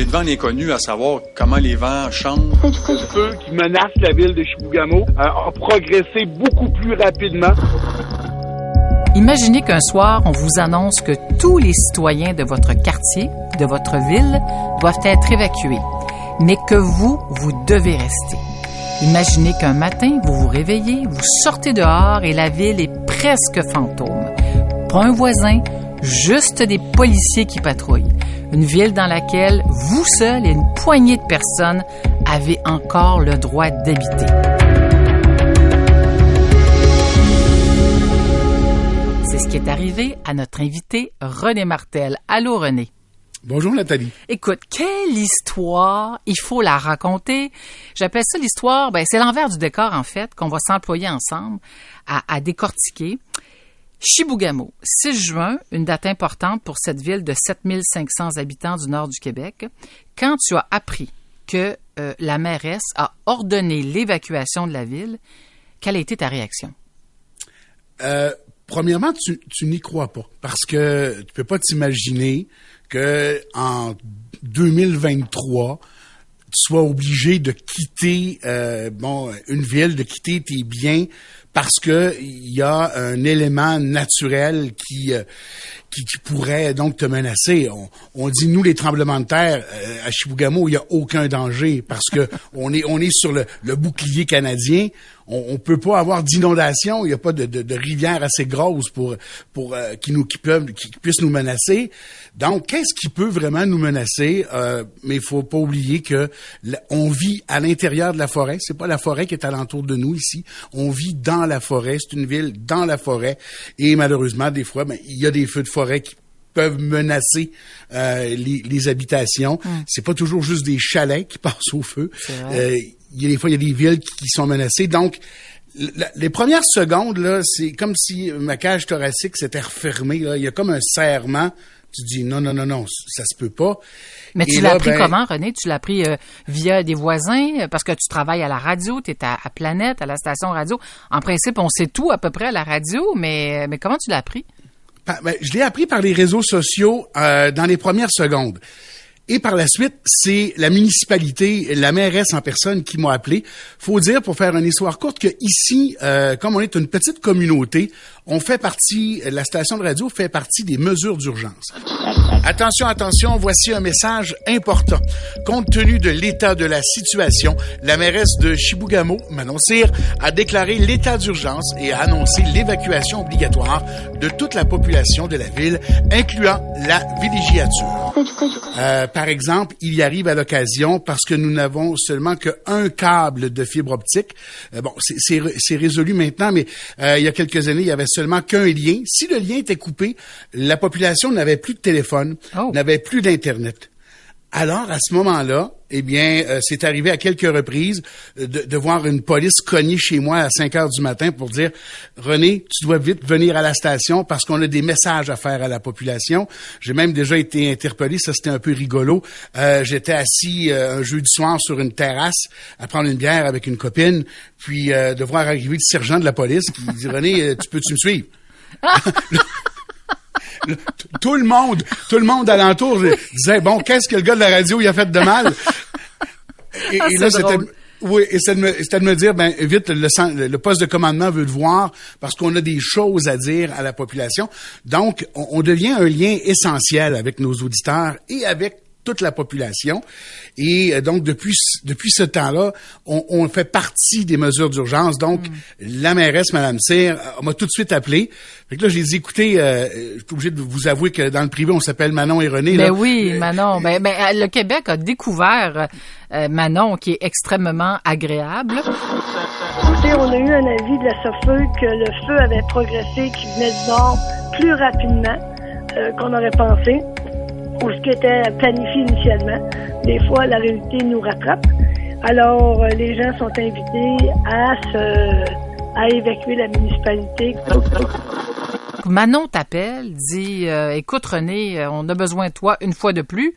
est devant l'inconnu à savoir comment les vents changent. Le feu qui menace la ville de Chibougamau euh, a progressé beaucoup plus rapidement. Imaginez qu'un soir, on vous annonce que tous les citoyens de votre quartier, de votre ville, doivent être évacués, mais que vous, vous devez rester. Imaginez qu'un matin, vous vous réveillez, vous sortez dehors et la ville est presque fantôme. Pas un voisin, juste des policiers qui patrouillent. Une ville dans laquelle vous seul et une poignée de personnes avez encore le droit d'habiter. C'est ce qui est arrivé à notre invité René Martel. Allô René. Bonjour Nathalie. Écoute, quelle histoire, il faut la raconter. J'appelle ça l'histoire, ben, c'est l'envers du décor en fait, qu'on va s'employer ensemble à, à décortiquer. Chibougamau, 6 juin, une date importante pour cette ville de 7500 habitants du nord du Québec. Quand tu as appris que euh, la mairesse a ordonné l'évacuation de la ville, quelle a été ta réaction? Euh, premièrement, tu, n'y crois pas parce que tu peux pas t'imaginer que en 2023 tu sois obligé de quitter euh, bon une ville, de quitter tes biens parce que il y a un élément naturel qui, euh, qui, qui pourrait donc te menacer. On, on dit nous les tremblements de terre euh, à Chibougamau, il y a aucun danger parce que on est on est sur le, le bouclier canadien. On, on peut pas avoir d'inondation, il y a pas de, de, de rivière assez grosse pour pour euh, qui nous qui peuvent qui puissent nous menacer. Donc qu'est-ce qui peut vraiment nous menacer? Euh, Mais il faut pas oublier que on vit à l'intérieur de la forêt. C'est pas la forêt qui est alentour de nous ici. On vit dans la forêt. C'est une ville dans la forêt. Et malheureusement, des fois, ben, il y a des feux de forêt qui peuvent menacer euh, les, les habitations. C'est pas toujours juste des chalets qui passent au feu. Euh, il y a des fois, il y a des villes qui, qui sont menacées. Donc, la- les premières secondes, là, c'est comme si ma cage thoracique s'était refermée. Là. Il y a comme un serrement. Tu dis non, non, non, non, ça se peut pas. Mais Et tu l'as appris ben, comment, René? Tu l'as appris euh, via des voisins, parce que tu travailles à la radio, tu es à, à Planète, à la station radio. En principe, on sait tout à peu près à la radio, mais, mais comment tu l'as appris? Ben, je l'ai appris par les réseaux sociaux euh, dans les premières secondes. Et par la suite, c'est la municipalité, la mairesse en personne qui m'a appelé. Faut dire, pour faire une histoire courte, que ici, euh, comme on est une petite communauté, on fait partie, la station de radio fait partie des mesures d'urgence. Attention, attention, voici un message important. Compte tenu de l'état de la situation, la mairesse de Chibougamau, Manon Cyr, a déclaré l'état d'urgence et a annoncé l'évacuation obligatoire de toute la population de la ville, incluant la villégiature. Euh, par exemple, il y arrive à l'occasion parce que nous n'avons seulement qu'un câble de fibre optique. Euh, bon, c'est- c'est ré- c'est résolu maintenant, mais euh, il y a quelques années, il y avait seulement qu'un lien. Si le lien était coupé, la population n'avait plus de téléphone, Oh. n'avait plus d'Internet. Alors, à ce moment-là, eh bien, euh, c'est arrivé à quelques reprises euh, de, voir une police cogner chez moi à 5 heures du matin pour dire René, tu dois vite venir à la station parce qu'on a des messages à faire à la population. J'ai même déjà été interpellé, ça c'était un peu rigolo. Euh, J'étais assis euh, un jeudi soir sur une terrasse à prendre une bière avec une copine, puis euh, de voir arriver le sergent de la police qui dit René, tu peux-tu me suivre? Tout le monde, tout le monde alentour disait bon, qu'est-ce que le gars de la radio il a fait de mal? Et, Ah, et là c'était oui, et c'était de, me- c'était de me dire ben vite le, poste de commandement veut te voir parce qu'on a des choses à dire à la population. Donc on, on devient un lien essentiel avec nos auditeurs et avec toute la population. Et euh, donc, depuis, ce- depuis ce temps-là, on, on fait partie des mesures d'urgence. Donc, la mairesse, Mme Cyr, euh, m'a tout de suite appelé. Fait que là, j'ai dit, écoutez, euh, je suis obligé de vous avouer que dans le privé, on s'appelle Manon et René. Ben là. oui, Manon. Ben, ben, euh, le Québec a découvert euh, Manon, qui est extrêmement agréable. Écoutez, on a eu un avis de la SOFEU que le feu avait progressé, qu'il venait du nord plus rapidement euh, qu'on aurait pensé, ou ce qui était planifié initialement. Des fois, la réalité nous rattrape. Alors, euh, les gens sont invités à se à évacuer la municipalité. Manon t'appelle, dit euh, Écoute, René, euh, on a besoin de toi une fois de plus.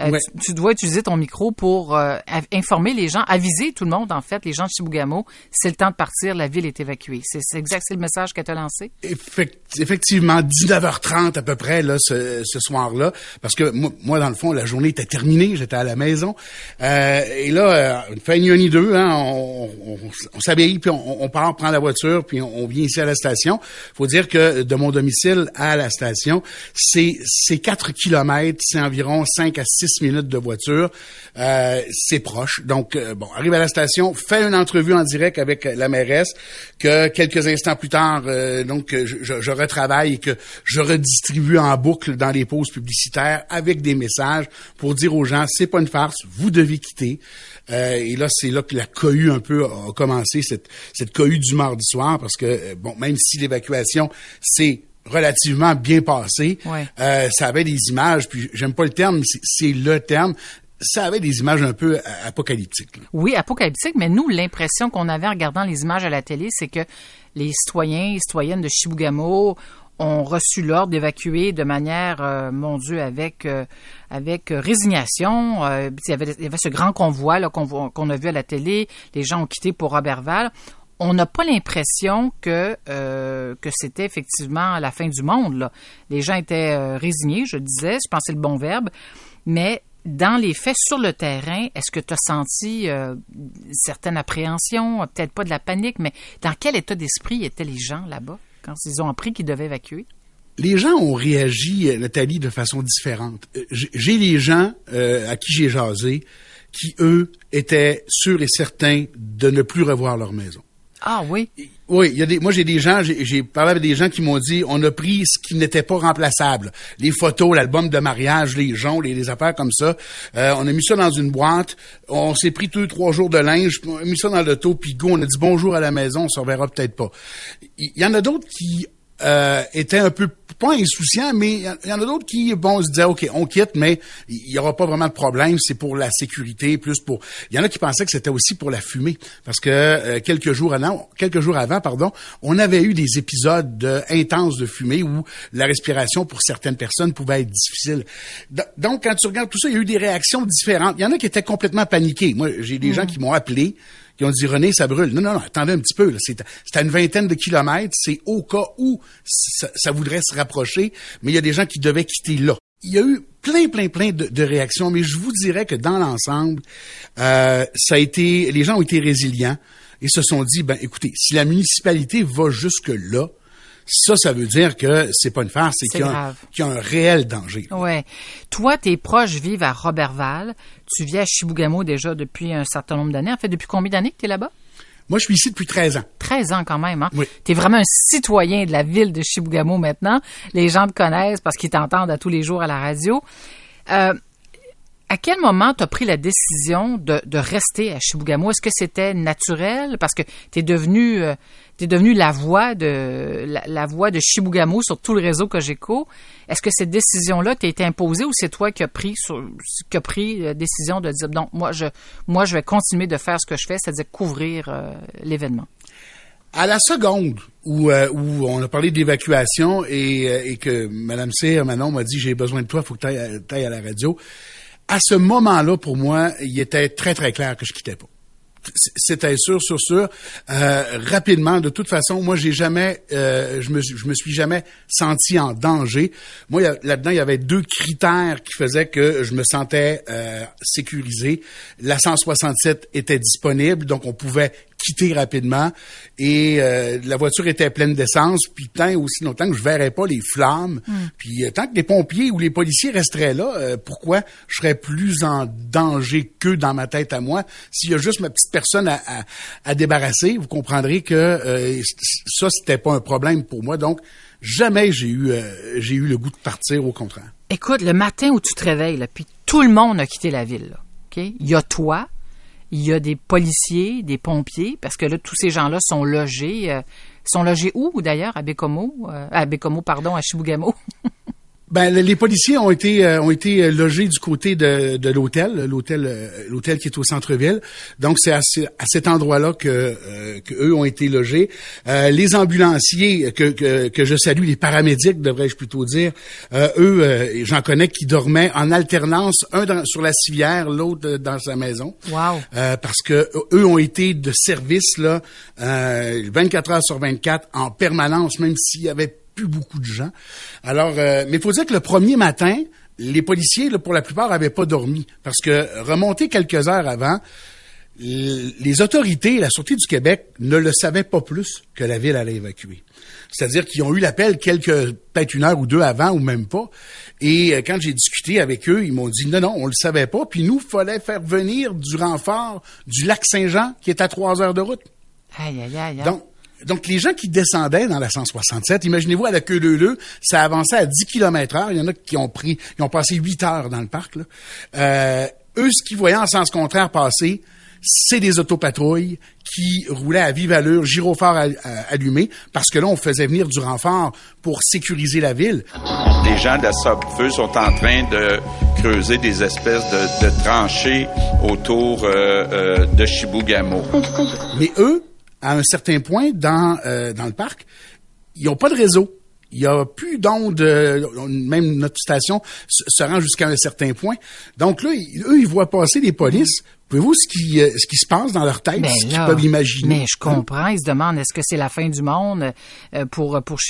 Euh, Ouais. tu, tu dois utiliser ton micro pour euh, informer les gens, aviser tout le monde, en fait, les gens de Chibougamau, c'est le temps de partir, la ville est évacuée. C'est exact, c'est le message que tu as lancé? Effect- effectivement, 19h30 à peu près là ce, ce soir-là, parce que moi, moi, dans le fond, la journée était terminée, j'étais à la maison, Euh, et là, une fait ni un ni deux, hein, on, on, on s'habille puis on, on part, prend la voiture, puis on, on vient ici à la station. Faut dire que de mon domicile à la station, c'est c'est 4 kilomètres, c'est environ 5 à 6 minutes de voiture, Euh, c'est proche. Donc euh, bon, arrive à la station, fait une entrevue en direct avec la mairesse, que quelques instants plus tard, euh, donc je, je, je retravaille et que je redistribue en boucle dans les pauses publicitaires avec des messages pour dire aux gens c'est pas une farce, vous devez quitter. Euh, et là c'est là que la cohue un peu a commencé cette cette cohue du mardi soir parce que euh, bon même si l'évacuation c'est relativement bien passé. Ouais. Euh, ça avait des images, puis j'aime pas le terme, mais c'est- le terme. Ça avait des images un peu euh, apocalyptiques. là. Oui, apocalyptique, mais nous, l'impression qu'on avait en regardant les images à la télé, c'est que les citoyens et citoyennes de Chibougamau ont reçu l'ordre d'évacuer de manière, euh, mon Dieu, avec euh, avec résignation. Euh, il, y avait, il y avait ce grand convoi qu'on a vu à la télé. Les gens ont quitté pour Robertval. On n'a pas l'impression que euh, que c'était effectivement la fin du monde. Les gens étaient euh, résignés, je disais, je pensais le bon verbe, mais dans les faits sur le terrain, est-ce que tu as senti euh, certaine appréhension, peut-être pas de la panique, mais dans quel état d'esprit étaient les gens là-bas quand ils ont appris qu'ils devaient évacuer? Les gens ont réagi, Nathalie, de façon différente. Euh, J'ai les gens à qui j'ai jasé qui, eux, étaient sûrs et certains de ne plus revoir leur maison. Ah oui, Oui, moi j'ai des gens, j'ai j'ai parlé avec des gens qui m'ont dit, on a pris ce qui n'était pas remplaçable, les photos, l'album de mariage, les joncs, les, les affaires comme ça. Euh, on a mis ça dans une boîte, on s'est pris deux trois jours de linge, on a mis ça dans l'auto, puis go, on a dit bonjour à la maison, on se reverra peut-être pas. Il y, en a d'autres qui euh, étaient un peu pas insouciants, mais il y en- il y en a d'autres qui bon se disaient ok, on quitte, mais il y aura pas vraiment de problème, c'est pour la sécurité, plus pour. Il y en a qui pensaient que c'était aussi pour la fumée, parce que euh, quelques jours avant, quelques jours avant, pardon, on avait eu des épisodes de, intenses de fumée où la respiration pour certaines personnes pouvait être difficile. Do- Donc quand tu regardes tout ça, il y a eu des réactions différentes. Il y en a qui étaient complètement paniqués. Moi, j'ai des gens qui m'ont appelé qui ont dit René, ça brûle. Non, non, non, attendez un petit peu. C'est à une vingtaine de kilomètres. C'est au cas où ça, ça voudrait se rapprocher, mais il y a des gens qui devaient quitter là. Il y a eu plein, plein, plein de, de réactions, mais je vous dirais que dans l'ensemble, euh, ça a été, les gens ont été résilients et se sont dit, ben, écoutez, si la municipalité va jusque là, ça, ça veut dire que c'est pas une farce, c'est C'est qu'il y, a un- grave. qu'il y a un réel danger. ouais. Toi, tes proches vivent à Robertval. Tu vis à Chibougamau déjà depuis un certain nombre d'années. En fait, depuis combien d'années que tu es là-bas? Moi, je suis ici depuis 13 ans. 13 ans quand même. Hein? Oui. Tu es vraiment un citoyen de la ville de Chibougamau maintenant. Les gens te connaissent parce qu'ils t'entendent à tous les jours à la radio. Euh, à quel moment tu as pris la décision de, rester à Chibougamau? Est-ce que c'était naturel? Parce que tu es devenu, euh, devenu la voix de la, voix de Chibougamau sur tout le réseau Cogeco. Est-ce que cette décision-là t'a été imposée ou c'est toi qui as pris qui pris la décision de dire non, moi je moi je vais continuer de faire ce que je fais, c'est-à-dire couvrir euh, l'événement? À la seconde où, euh, où on a parlé d'évacuation et, euh, et que Mme Cyr, Manon m'a dit j'ai besoin de toi, il faut que tu ailles à la radio. À ce moment-là, pour moi, il était très, très clair que je quittais pas. C'était sûr, sûr, sûr. Euh, rapidement, de toute façon, moi, j'ai jamais, euh, je me, je me suis jamais senti en danger. Moi, là-dedans, il y avait deux critères qui faisaient que je me sentais euh, sécurisé. La 167 était disponible, donc on pouvait quitter rapidement et euh, la voiture était pleine d'essence puis tant aussi longtemps que je verrais pas les flammes puis euh, tant que les pompiers ou les policiers resteraient là euh, pourquoi je serais plus en danger qu'eux dans ma tête à moi? S'il y a juste ma petite personne à, à, à débarrasser vous comprendrez que euh, ça c'était pas un problème pour moi donc jamais j'ai eu euh, j'ai eu le goût de partir au contraire Écoute, le matin où tu te réveilles, là, puis tout le monde a quitté la ville. Là, ok? Il y a toi, il y a des policiers, des pompiers, parce que là, tous ces gens-là sont logés. euh, sont logés où, d'ailleurs, à Bécomo? Euh, à Bécomo, pardon, à Chibougamau? Ben, les policiers ont été euh, ont été logés du côté de, de l'hôtel, l'hôtel euh, l'hôtel qui est au centre-ville. Donc c'est à, à, cet endroit-là que, euh, que eux ont été logés. les ambulanciers que, que, que je salue, les paramédics devrais-je plutôt dire, eux j'en connais qui dormaient en alternance, un dans, sur la civière, l'autre dans sa maison. Wow. parce que eux ont été de service là 24 heures sur 24 en permanence, même s'il y avait plus beaucoup de gens. Alors, euh, mais il faut dire que le premier matin, les policiers, pour la plupart, n'avaient pas dormi. Parce que remonter quelques heures avant, les autorités, la Sûreté du Québec, ne le savaient pas plus que la ville allait évacuer. C'est-à-dire qu'ils ont eu l'appel quelques, peut-être une heure ou deux avant ou même pas. Et euh, quand j'ai discuté avec eux, ils m'ont dit non, non, on le savait pas. Puis nous, fallait faire venir du renfort du lac Saint-Jean, qui est à trois heures de route. Aïe, aïe, aïe. Donc, donc, les gens qui descendaient dans la 167, imaginez-vous à la queue leu ça avançait à 10 km heure. Il y en a qui ont pris, ils ont passé 8 heures dans le parc. Là. Euh, eux, ce qu'ils voyaient en sens contraire passer, c'est des autopatrouilles qui roulaient à vive allure, gyrophare allumé, parce que là, on faisait venir du renfort pour sécuriser la ville. Les gens de la feu sont en train de creuser des espèces de, tranchées autour euh, euh, de Chibougamau. Mais eux, à un certain point dans, euh, dans le parc, ils n'ont pas de réseau. Il n'y a plus d'onde, euh, même notre station se rend jusqu'à un certain point. Donc là, eux, ils voient passer les polices. Pouvez-vous ce qui, euh, ce qui se passe dans leur tête, mais ce qu'ils peuvent imaginer? Mais je comprends. Ils se demandent est-ce que c'est la fin du monde pour, pour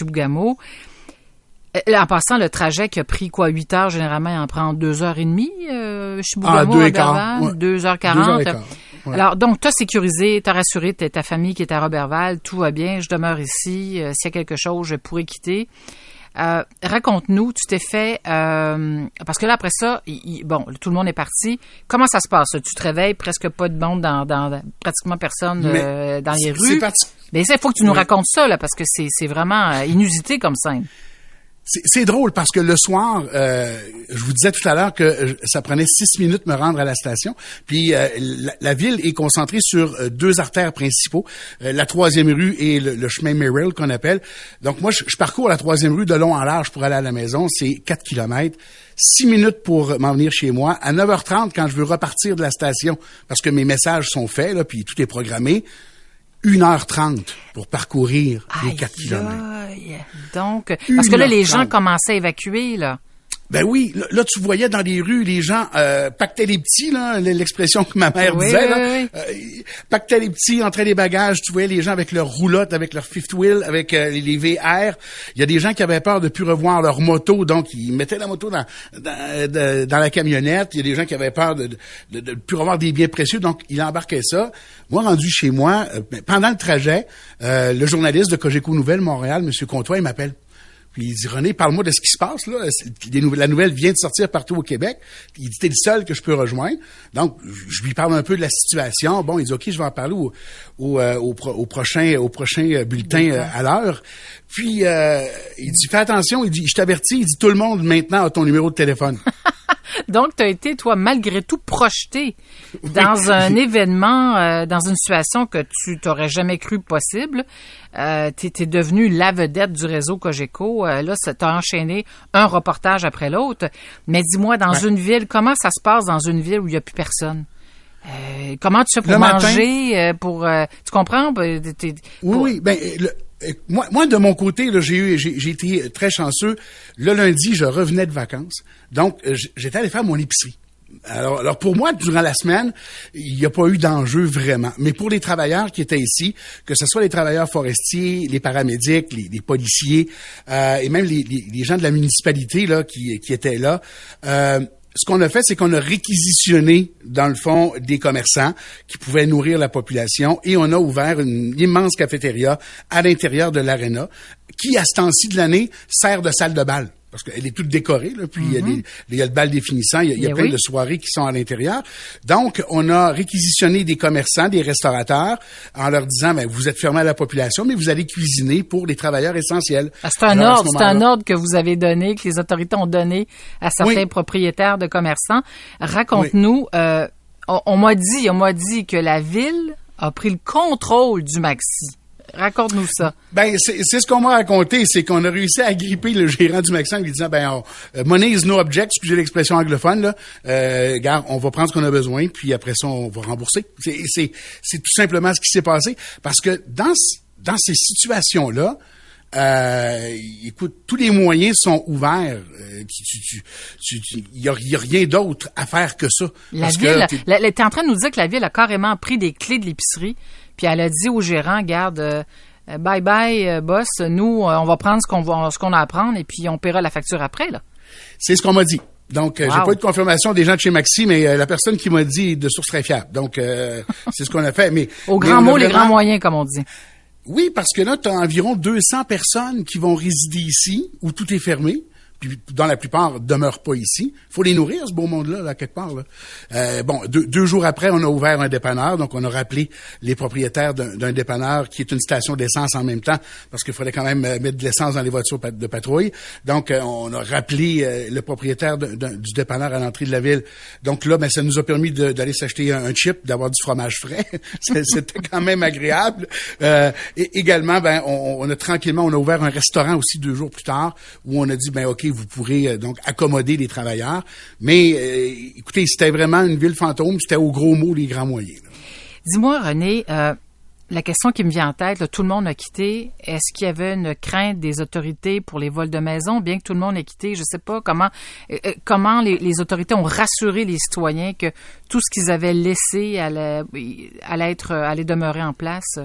En passant, le trajet qui a pris quoi, 8 heures, généralement, il en prend 2 heures et demie, euh, 2h40. Alors, donc, t'as sécurisé, t'as rassuré ta famille qui est à Robertval, tout va bien, je demeure ici, euh, s'il y a quelque chose, je pourrais quitter. Euh, raconte-nous, tu t'es fait euh, parce que là après ça, bon, tout le monde est parti. Comment ça se passe? Tu te réveilles, presque pas de monde dans, dans pratiquement personne dans les rues. Mais ben, il faut que tu nous racontes ça là, parce que c'est, c'est vraiment inusité comme scène. C'est drôle parce que le soir, euh, je vous disais tout à l'heure que ça prenait six minutes me rendre à la station. Puis euh, la, ville est concentrée sur euh, deux artères principaux, la troisième rue et le, chemin Merrill qu'on appelle. Donc moi, je, parcours la troisième rue de long en large pour aller à la maison. C'est quatre kilomètres. Six minutes pour m'en venir chez moi. À 9h30, quand je veux repartir de la station, parce que mes messages sont faits, là, puis tout est programmé, 1h30 pour parcourir les 4 km. Donc, parce que là, les gens commençaient à évacuer, là. Ben oui, là, tu voyais dans les rues les gens euh, pactaient les petits là, l'expression que ma mère disait là, euh, pactaient les petits, entraient les bagages, tu voyais les gens avec leur roulotte, avec leur fifth wheel, avec euh, les VR. Il y a des gens qui avaient peur de plus revoir leur moto, donc ils mettaient la moto dans dans, dans la camionnette. Il y a des gens qui avaient peur de de, de, plus revoir des biens précieux, donc ils embarquaient ça. Moi, rendu chez moi, euh, ben, pendant le trajet, le journaliste de Cogeco Nouvelle Montréal, Monsieur Comtois, il m'appelle. Puis il dit René, parle-moi de ce qui se passe là. la nouvelle vient de sortir partout au Québec. Il dit t'es le seul que je peux rejoindre. Donc je lui parle un peu de la situation. Bon, il dit ok, je vais en parler au, au, euh, au, prochain au prochain euh, bulletin euh, à l'heure. Puis il dit fais attention. Il dit je t'avertis. Il dit tout le monde maintenant a ton numéro de téléphone. Donc, tu as été, toi, malgré tout, projeté dans un événement, euh, dans une situation que tu t'aurais jamais cru possible. Euh, tu es, devenu la vedette du réseau Cogeco. Euh, là, tu as enchaîné un reportage après l'autre. Mais dis-moi, dans une ville, comment ça se passe dans une ville où il n'y a plus personne? Euh, comment tu fais pour manger, pour tu comprends? Oui, oui. Ben, le, moi, de mon côté, j'ai eu, j'ai été très chanceux. Le lundi, je revenais de vacances, donc euh, j'étais allé faire mon épicerie. Alors, pour moi, durant la semaine, il n'y a pas eu d'enjeu vraiment. Mais pour les travailleurs qui étaient ici, que ce soit les travailleurs forestiers, les paramédics, les, policiers euh, et même les, gens de la municipalité là qui, qui étaient là, euh, ce qu'on a fait, c'est qu'on a réquisitionné, dans le fond, des commerçants qui pouvaient nourrir la population et on a ouvert une immense cafétéria à l'intérieur de l'aréna qui, à ce temps-ci de l'année, sert de salle de bal parce qu'elle est toute décorée, là, puis il, y a mhm. le bal définissant, il y a, plein de soirées qui sont à l'intérieur. Donc, on a réquisitionné des commerçants, des restaurateurs, en leur disant, ben, vous êtes fermés à la population, mais vous allez cuisiner pour les travailleurs essentiels. Ah, c'est un ordre, c'est un ordre que vous avez donné, que les autorités ont donné à certains propriétaires de commerçants. Raconte-nous, euh, on, on m'a dit, on m'a dit que la ville a pris le contrôle du Maxi. Raconte-nous ça. Ben, c'est ce qu'on m'a raconté, c'est qu'on a réussi à gripper le gérant du Maxan en lui disant, ben, on- euh, money is no object, excusez l'expression anglophone, là. Euh, regarde, on va prendre ce qu'on a besoin, puis après ça, on va rembourser. C'est, tout simplement ce qui s'est passé. Parce que dans, dans ces situations-là, euh, écoute, tous les moyens sont ouverts. Euh, tu- tu- tu- tu- tu- Il y a, y a rien d'autre à faire que ça. La Parce ville, t'es en train de nous dire que la ville a carrément pris des clés de l'épicerie, puis elle a dit au gérant, garde, euh, bye bye, euh, boss, nous, euh, on va prendre ce qu'on va, ce qu'on a à prendre, et puis on paiera la facture après, là. C'est ce qu'on m'a dit. Donc, j'ai pas eu de confirmation des gens de chez Maxi, mais la personne qui m'a dit est de source très fiable. Donc, euh, c'est ce qu'on a fait. Mais Au grand mot, les grands moyens, comme on dit. Oui, parce que là, tu as environ 200 personnes qui vont résider ici, où tout est fermé. Dans la plupart, demeurent pas ici. faut les nourrir, ce beau monde-là, là, quelque part. Euh, bon, deux, jours après, on a ouvert un dépanneur. Donc, on a rappelé les propriétaires d'un dépanneur qui est une station d'essence en même temps, parce qu'il fallait quand même euh, mettre de l'essence dans les voitures de patrouille. Donc, euh, on a rappelé le propriétaire du dépanneur à l'entrée de la ville. Donc là, ben, ça nous a permis d'aller s'acheter un, chip, d'avoir du fromage frais. C'était quand même agréable. Euh, également, ben, on, on a tranquillement, on a ouvert un restaurant aussi deux jours plus tard, où on a dit, ben ok, vous pourrez euh, donc accommoder les travailleurs. Mais euh, écoutez, c'était vraiment une ville fantôme. C'était au gros mot les grands moyens. Dis-moi, René, euh, la question qui me vient en tête, tout le monde a quitté. Est-ce qu'il y avait une crainte des autorités pour les vols de maison, bien que tout le monde ait quitté? Je sais pas comment comment les, autorités ont rassuré les citoyens que tout ce qu'ils avaient laissé allait être allait demeurer en place?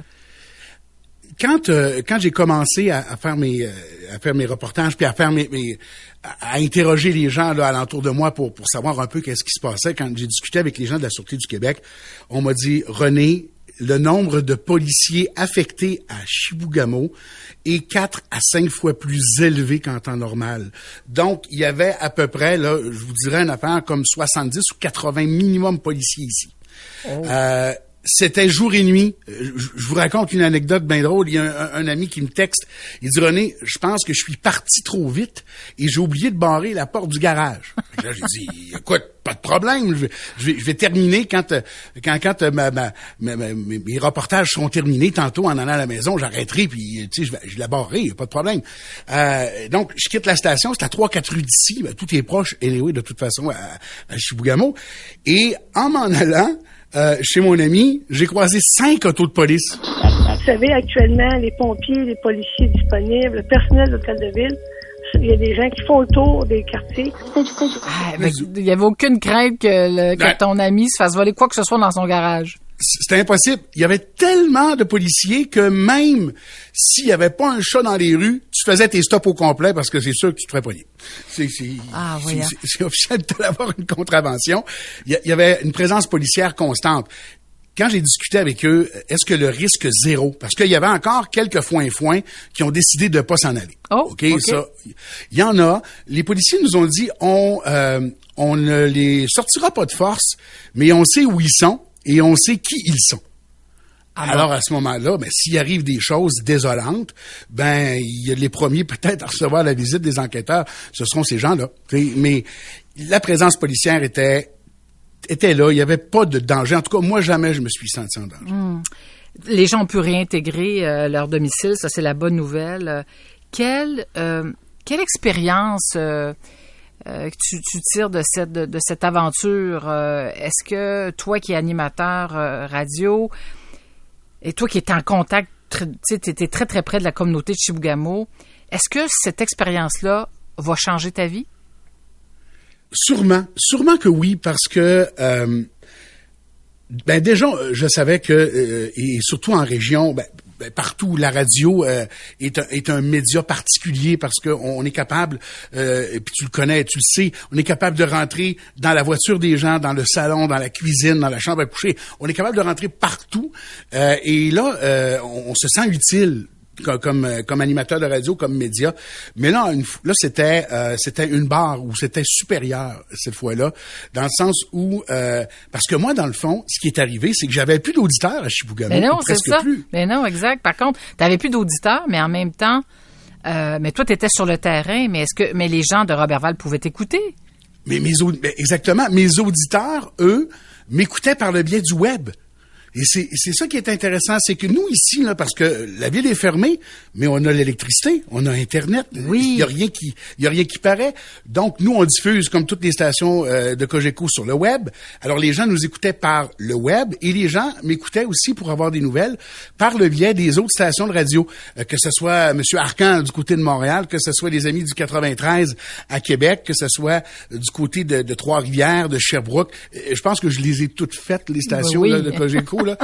Quand euh, quand j'ai commencé à, à faire mes euh, à faire mes reportages puis à faire mes, mes- à, à interroger les gens là alentour de moi pour pour savoir un peu qu'est-ce qui se passait quand j'ai discuté avec les gens de la sûreté du Québec on m'a dit René le nombre de policiers affectés à Chibougamau est quatre à cinq fois plus élevé qu'en temps normal. Donc, il y avait à peu près, là, je vous dirais une affaire comme 70 ou 80 minimum policiers ici. Euh, c'était jour et nuit. Euh, Je, vous raconte une anecdote bien drôle. Il y a un, ami qui me texte. Il dit René, je pense que je suis parti trop vite et j'ai oublié de barrer la porte du garage. Là, j'ai dit écoute, pas de problème. Je vais, terminer quand euh, quand quand euh, ma, mes reportages seront terminés tantôt en allant à la maison, j'arrêterai puis tu sais je, la barrerai, y a pas de problème. Donc je quitte la station, c'est à 3 4 rues d'ici, ben, tout est proche anyway de toute façon à, à Chibougamau et en m'en allant euh, chez mon ami, j'ai croisé cinq autos de police. Vous savez, actuellement, les pompiers, les policiers disponibles, le personnel de l'hôtel de ville, il y a des gens qui font le tour des quartiers. Ah, il y avait aucune crainte que, le- que Ouais. ton ami se fasse voler quoi que ce soit dans son garage. C'était impossible. Il y avait tellement de policiers que même s'il y avait pas un chat dans les rues, tu faisais tes stops au complet parce que c'est sûr que tu te ferais pogner. C'est, c'est, Ah, c'est- c'est officiel d'avoir une contravention. Il y, avait une présence policière constante. Quand j'ai discuté avec eux, est-ce que le risque zéro? Parce qu'il y avait encore quelques foins-foins qui ont décidé de pas s'en aller. Oh, OK, OK. ça. Il y en a. Les policiers nous ont dit, on, euh, on ne les sortira pas de force, mais on sait où ils sont et on sait qui ils sont. Alors, à ce moment-là, ben, s'il arrive des choses désolantes, ben, il y a les premiers peut-être à recevoir la visite des enquêteurs, ce seront ces gens-là. Mais la présence policière était, était là. Il n'y avait pas de danger. En tout cas, moi, jamais je me suis senti en danger. Les gens ont pu réintégrer euh, leur domicile, ça c'est la bonne nouvelle. Euh, quelle, euh, quelle expérience que tu, tires de cette, de, cette aventure? Euh, Est-ce que toi qui es animateur euh, radio et toi qui es en contact, tu étais très très près de la communauté de Chibougamau, est-ce que cette expérience-là va changer ta vie? Sûrement, sûrement que oui, parce que euh, ben déjà, euh, je savais que euh, et surtout en région, ben, partout, la radio euh, est, un, est un média particulier parce qu'on on est capable, euh, et puis tu le connais, tu le sais, on est capable de rentrer dans la voiture des gens, dans le salon, dans la cuisine, dans la chambre à coucher. On est capable de rentrer partout. Euh, et là, euh, on se sent utile co- comme euh, comme animateur de radio, comme média. Mais là, une là c'était euh, c'était une barre où c'était supérieur cette fois-là, dans le sens où euh, parce que moi, dans le fond, ce qui est arrivé, c'est que j'avais plus d'auditeurs à Chibougamau, Mais non, c'est ça. plus. Mais non, exact. Par contre, tu n'avais plus d'auditeurs, mais en même temps, euh, mais toi, tu étais sur le terrain, mais est-ce que mais les gens de Robertval pouvaient t'écouter? Mais mes mais exactement, mes auditeurs, eux, m'écoutaient par le biais du web. Et c'est ça qui est intéressant, c'est que nous ici, là, parce que la ville est fermée, mais on a l'électricité, on a Internet. Oui. Il y a rien qui, il y a rien qui paraît. Donc nous, on diffuse comme toutes les stations euh, de Cogeco sur le web. Alors les gens nous écoutaient par le web et les gens m'écoutaient aussi pour avoir des nouvelles par le biais des autres stations de radio, euh, que ce soit Monsieur Arcan du côté de Montréal, que ce soit les amis du 93 à Québec, que ce soit du côté de, de Trois-Rivières, de Sherbrooke. Euh, Je pense que je les ai toutes faites les stations Oui. là, de Cogeco là.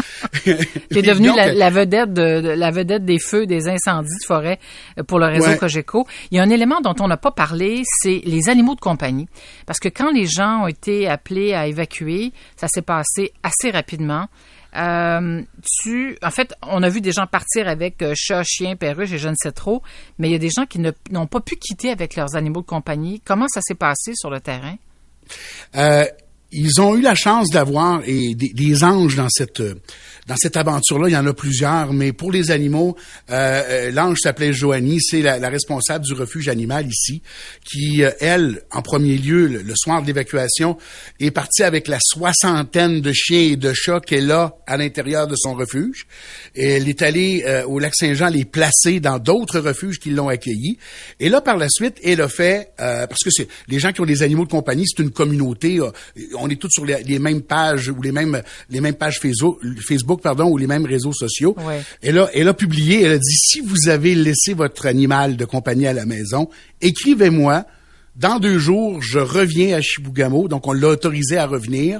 T'es devenu Donc, la, la vedette de, de- la vedette des feux, des incendies de forêt euh, pour le réseau Ouais. Cogeco. Il y a un élément dont on n'a pas parlé, c'est les animaux de compagnie. Parce que quand les gens ont été appelés à évacuer, ça s'est passé assez rapidement. Euh, tu, en fait, on a vu des gens partir avec euh, chat, chien, perruche et je ne sais trop, mais il y a des gens qui n'ont pas pu quitter avec leurs animaux de compagnie. Comment ça s'est passé sur le terrain? Euh, ils ont eu la chance d'avoir des anges dans cette euh, dans cette aventure-là. Il y en a plusieurs, mais pour les animaux, euh, euh, l'ange s'appelait Joanie. C'est la, la responsable du refuge animal ici, qui euh, elle, en premier lieu, le, le soir de l'évacuation, est partie avec la soixantaine de chiens et de chats qu'elle a à l'intérieur de son refuge. Elle est allée euh, au lac Saint-Jean les placer dans d'autres refuges qui l'ont accueilli. Et là, par la suite, elle a fait euh, parce que c'est les gens qui ont des animaux de compagnie, c'est une communauté. on est tous sur les, les mêmes pages ou les mêmes les mêmes pages Facebook, Facebook pardon, ou les mêmes réseaux sociaux. Ouais. Elle a elle a publié, elle a dit si vous avez laissé votre animal de compagnie à la maison, écrivez-moi. Dans deux jours, je reviens à Chibougamau, donc on l'a autorisé à revenir,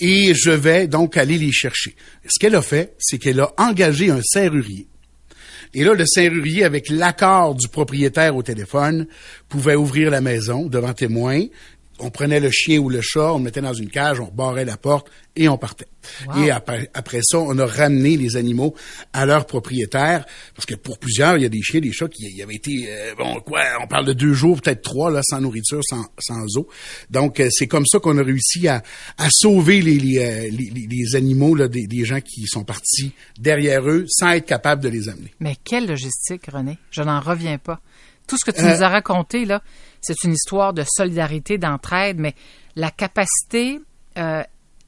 et je vais donc aller les chercher. Ce qu'elle a fait, c'est qu'elle a engagé un serrurier. Et là, le serrurier, avec l'accord du propriétaire au téléphone, pouvait ouvrir la maison devant témoin. On prenait le chien ou le chat, on le mettait dans une cage, on barrait la porte et on partait. Wow. Et après, après ça, on a ramené les animaux à leur propriétaire, parce que pour plusieurs, il y a des chiens, des chats qui y avaient été, euh, bon, quoi, on parle de deux jours, peut-être trois, là, sans nourriture, sans, sans eau. Donc, euh, c'est comme ça qu'on a réussi à, à sauver les, les, euh, les, les- les animaux là, des, des gens qui sont partis derrière eux sans être capables de les amener. Mais quelle logistique, René? Je n'en reviens pas. Tout ce que tu Euh, nous as raconté, là, c'est une histoire de solidarité, d'entraide, mais la capacité, euh,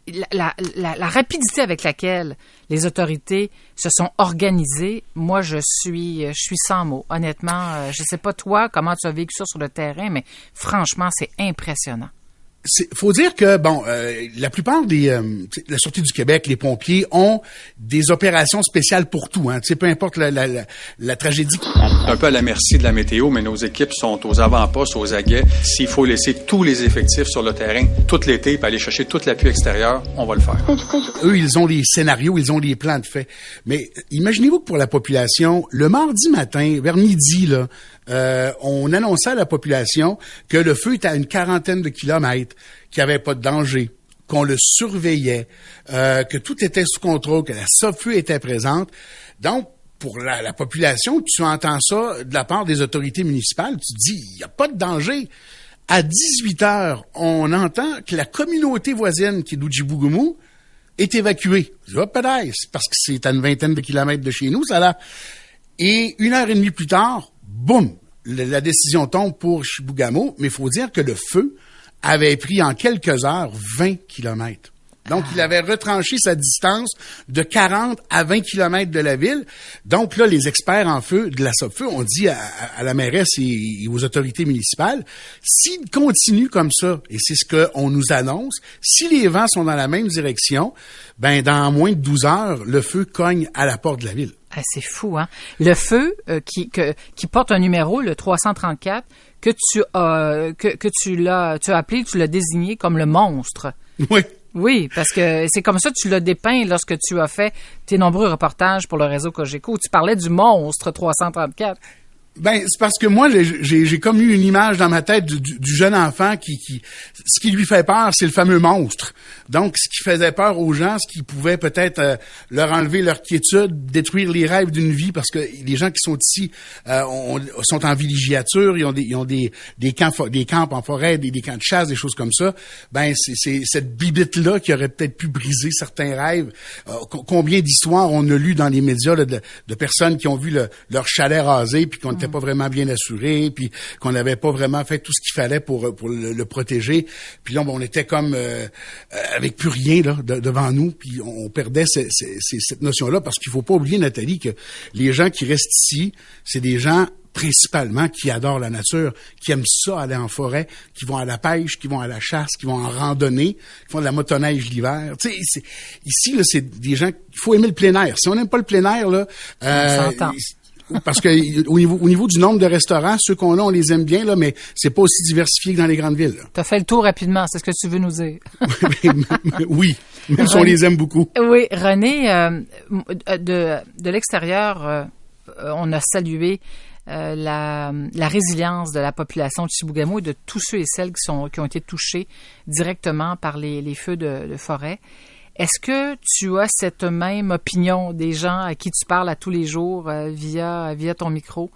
la, la- la- la rapidité avec laquelle les autorités se sont organisées, moi, je suis, je suis sans mots. Honnêtement, euh, je sais pas toi comment tu as vécu ça sur le terrain, mais franchement, c'est impressionnant. C'est faut dire que bon, euh, la plupart des euh, la sortie du Québec, les pompiers ont des opérations spéciales pour tout. Hein, Tu sais, peu importe la, la, la, la tragédie. Un peu à la merci de la météo, mais nos équipes sont aux avant-postes, aux aguets. S'il faut laisser tous les effectifs sur le terrain tout l'été pour aller chercher toute l'appui extérieur, on va le faire. Eux, ils ont les scénarios, ils ont les plans de fait. Mais imaginez-vous que pour la population, le mardi matin, vers midi, là, euh, on annonçait à la population que le feu était à une quarantaine de kilomètres, qu'il n'y avait pas de danger, qu'on le surveillait, euh, que tout était sous contrôle, que la SOFU était présente. Donc, pour la, la population, tu entends ça de la part des autorités municipales, tu dis, il n'y a pas de danger. À 18 heures, on entend que la communauté voisine qui est d'Oudjibougoumou est évacuée. Je c'est parce que c'est à une vingtaine de kilomètres de chez nous, ça là. Et une heure et demie plus tard, boum, la décision tombe pour Chibougamau, mais il faut dire que le feu avait pris en quelques heures 20 kilomètres. Donc, il avait retranché sa distance de 40 à 20 kilomètres de la ville. Donc, là, les experts en feu de la SOPFEU ont dit à, à- à la mairesse et, et aux autorités municipales, s'ils continuent comme ça, et c'est ce qu'on nous annonce, si les vents sont dans la même direction, ben, dans moins de 12 heures, le feu cogne à la porte de la ville. Ah, c'est fou, hein? Le feu euh, qui, que- qui porte un numéro, le 334, que tu as, que, que tu l'as, tu as appelé, tu l'as désigné comme le monstre. Oui. Oui, parce que c'est comme ça que tu l'as dépeint lorsque tu as fait tes nombreux reportages pour le réseau Cogeco. Tu parlais du monstre 334. Ben, c'est parce que moi, j'ai- comme eu une image dans ma tête du, du- jeune enfant qui, qui, ce qui lui fait peur, c'est le fameux monstre. Donc, ce qui faisait peur aux gens, ce qui pouvait peut-être euh, leur enlever leur quiétude, détruire les rêves d'une vie, parce que les gens qui sont ici euh, ont- sont en villégiature, ils ont des, ils ont des, des camps, des camps en forêt, des, des camps de chasse, des choses comme ça. Ben, c'est cette bibite là qui aurait peut-être pu briser certains rêves. Euh, co- combien d'histoires on a lu dans les médias là, de, de personnes qui ont vu le- leur chalet rasé, puis qu'on n'était pas vraiment bien assuré, puis qu'on n'avait pas vraiment fait tout ce qu'il fallait pour pour le, le protéger. Puis là, on était comme euh, euh, avec plus rien là devant nous, puis on perdait cette notion-là parce qu'il faut pas oublier Nathalie que les gens qui restent ici, c'est des gens principalement qui adorent la nature, qui aiment ça aller en forêt, qui vont à la pêche, qui vont à la chasse, qui vont en randonnée, qui font de la motoneige l'hiver. Tu sais, ici là, c'est des gens. Il faut aimer le plein air. Si on n'aime pas le plein air là, euh, parce que au niveau, au niveau du nombre de restaurants, ceux qu'on a, on les aime bien là, mais c'est pas aussi diversifié que dans les grandes villes. Tu as fait le tour rapidement, c'est ce que tu veux nous dire. oui, même si on les aime beaucoup. Oui, René, euh, de, de l'extérieur, euh, on a salué euh, la, la, résilience de la population de Chibougamau et de tous ceux et celles qui, sont, qui ont été touchés directement par les, les feux de, de forêt. Est-ce que tu as cette même opinion des gens à qui tu parles à tous les jours euh, via, via ton micro?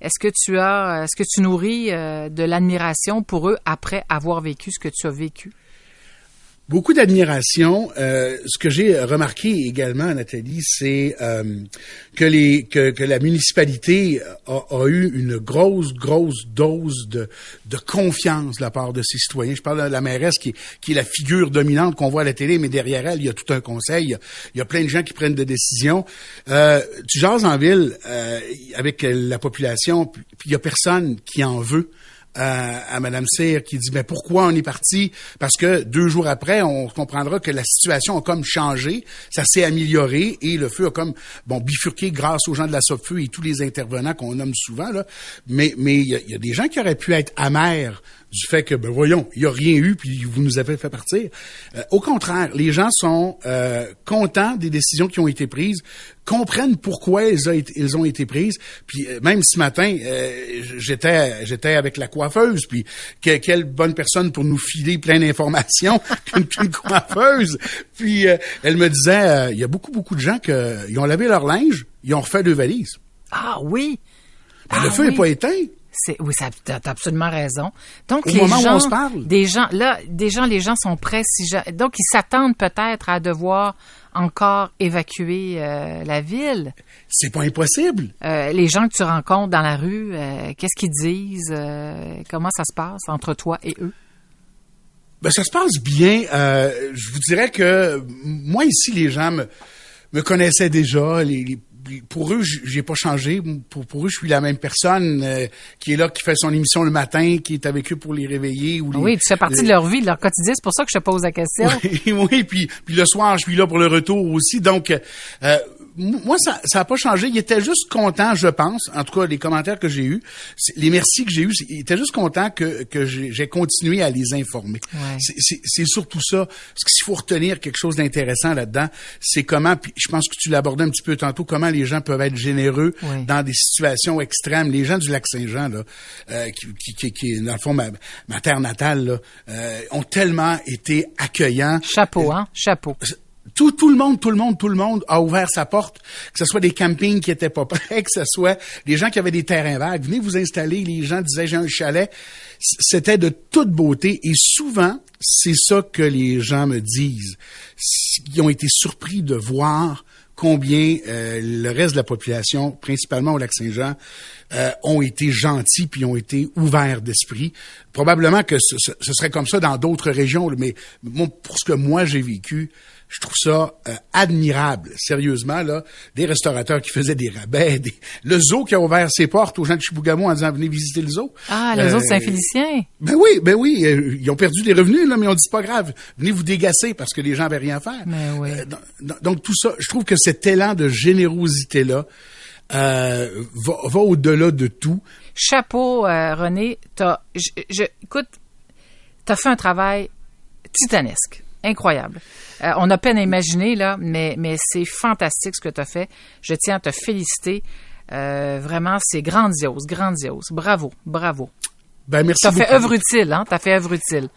Est-ce que tu as, est-ce que tu nourris euh, de l'admiration pour eux après avoir vécu ce que tu as vécu? Beaucoup d'admiration. Euh, ce que j'ai remarqué également, Nathalie, c'est euh, que, la municipalité a, a, eu une grosse, grosse dose de, confiance de la part de ses citoyens. Je parle de la mairesse qui, qui est la figure dominante qu'on voit à la télé, mais derrière elle, il y a tout un conseil. Il y a, plein de gens qui prennent des décisions. Euh, tu jases en ville euh, avec la population, puis il y a personne qui en veut à, Mme Cyr qui dit mais pourquoi on est parti? Parce que deux jours après on comprendra que la situation a comme changé ça s'est amélioré et le feu a comme bon bifurqué grâce aux gens de la Sopfeu et tous les intervenants qu'on nomme souvent là. Mais mais il y, y, a des gens qui auraient pu être amers du fait que, ben voyons, il n'y a rien eu, puis vous nous avez fait partir. Euh, au contraire, les gens sont euh, contents des décisions qui ont été prises, comprennent pourquoi elles, ont été prises. Puis euh, même ce matin, j'étais j'étais avec la coiffeuse, puis quelle bonne personne pour nous filer plein d'informations qu'une coiffeuse. Puis elle me disait, il y a beaucoup, beaucoup de gens qui ont lavé leur linge, ils ont refait deux valises. Ah oui! Ben, le ah feu n'est pas éteint. C'est oui, ça t'as absolument raison. Donc les gens, des gens là, des gens, les gens sont prêts. Si donc ils s'attendent peut-être à devoir encore évacuer euh, la ville. C'est pas impossible. Euh, les gens que tu rencontres dans la rue, euh, qu'est-ce qu'ils disent Comment ça se passe entre toi et eux? Ben ça se passe bien. je vous dirais que moi ici, les gens me, me connaissaient déjà. les pour eux, j'ai pas changé. Pour, pour eux, je suis la même personne euh, qui est là, qui fait son émission le matin, qui est avec eux pour les réveiller. Ou oui, tu fais partie de leur vie, de leur quotidien. C'est pour ça que je te pose la question. Oui, oui puis, puis le soir, je suis là pour le retour aussi. Donc, euh, moi, ça n'a a pas changé. Il était juste content, je pense, en tout cas, les commentaires que j'ai eus, les merci que j'ai eus, il était juste content que, que j'ai continué à les informer. C'est surtout ça. Parce que s'il faut retenir quelque chose d'intéressant là-dedans, c'est comment, puis je pense que tu l'abordais un petit peu tantôt, comment les gens peuvent être généreux dans des situations extrêmes. Les gens du lac Saint-Jean, là, euh, qui, qui, qui, dans le fond, ma, ma terre natale, là, euh, ont tellement été accueillants. Chapeau, hein? Chapeau tout, tout le monde, tout le monde, tout le monde a ouvert sa porte, que ce soit des campings qui étaient pas prêts, que ce soit des gens qui avaient des terrains vagues. Venez vous installer, les gens disaient j'ai un chalet. C'était de toute beauté et souvent, c'est ça que les gens me disent. Ils ont été surpris de voir combien euh, le reste de la population, principalement au lac Saint-Jean, euh, ont été gentils puis ont été ouverts d'esprit. Probablement que ce, ce, serait comme ça dans d'autres régions, mais pour ce que moi j'ai vécu, je trouve ça euh, admirable, sérieusement, là, des restaurateurs qui faisaient des rabais, le zoo qui a ouvert ses portes aux gens de Chibougamau en disant venez visiter le zoo. Ah, le zoo de euh, Saint-Félicien. Ben oui, ben oui, euh, ils ont perdu des revenus, là, mais on dit pas grave, venez vous dégasser parce que les gens avaient rien à faire. Ben oui. donc tout ça, je trouve que cet élan de générosité-là va, va au-delà de tout. Chapeau, René, t'as, je, je, écoute, t'as fait un travail titanesque incroyable. Euh, on a peine à imaginer, là, mais, mais c'est fantastique ce que tu as fait. Je tiens à te féliciter. Euh, vraiment, c'est grandiose, grandiose. Bravo, bravo. Ben, merci. T'as fait œuvre utile, hein? T'as fait œuvre utile.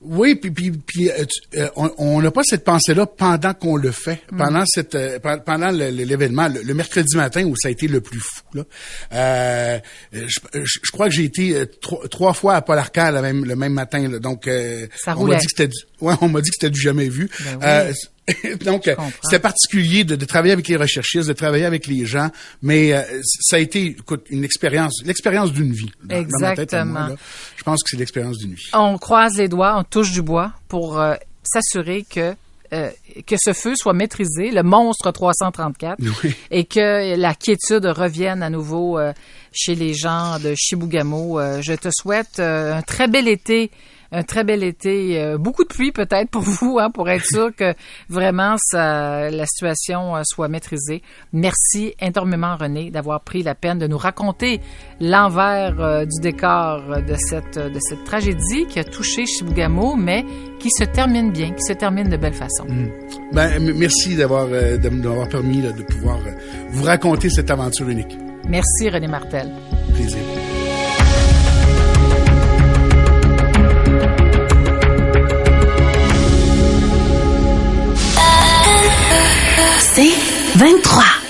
Oui, puis, puis, puis euh, on n'a pas cette pensée-là pendant qu'on le fait, mm. pendant cette euh, pendant l'événement, le, mercredi matin où ça a été le plus fou. Là. Euh, je, je, crois que j'ai été trois, fois à Paul Arcand le même, le même matin. Là, donc, ça on m'a dit que c'était ouais, on m'a dit que c'était du jamais vu. Ben Donc, c'était particulier de, travailler avec les recherchistes, de travailler avec les gens, mais euh, ça a été écoute, une expérience, l'expérience d'une vie. Exactement. je pense que c'est l'expérience d'une vie. On croise les doigts, on touche du bois pour euh, s'assurer que euh, que ce feu soit maîtrisé, le monstre 334, Oui. et que la quiétude revienne à nouveau euh, chez les gens de Chibougamau. Euh, je te souhaite euh, un très bel été, un très bel été, euh, beaucoup de pluie peut-être pour vous, hein, pour être sûr que vraiment ça, la situation euh, soit maîtrisée. Merci énormément René d'avoir pris la peine de nous raconter l'envers euh, du décor de cette de cette tragédie qui a touché Chibougamau, mais qui se termine bien, qui se termine de belle façon. Ben, m- merci d'avoir euh, permis là, de pouvoir vous raconter cette aventure unique. Merci René Martel. Plaisir. C'est 23.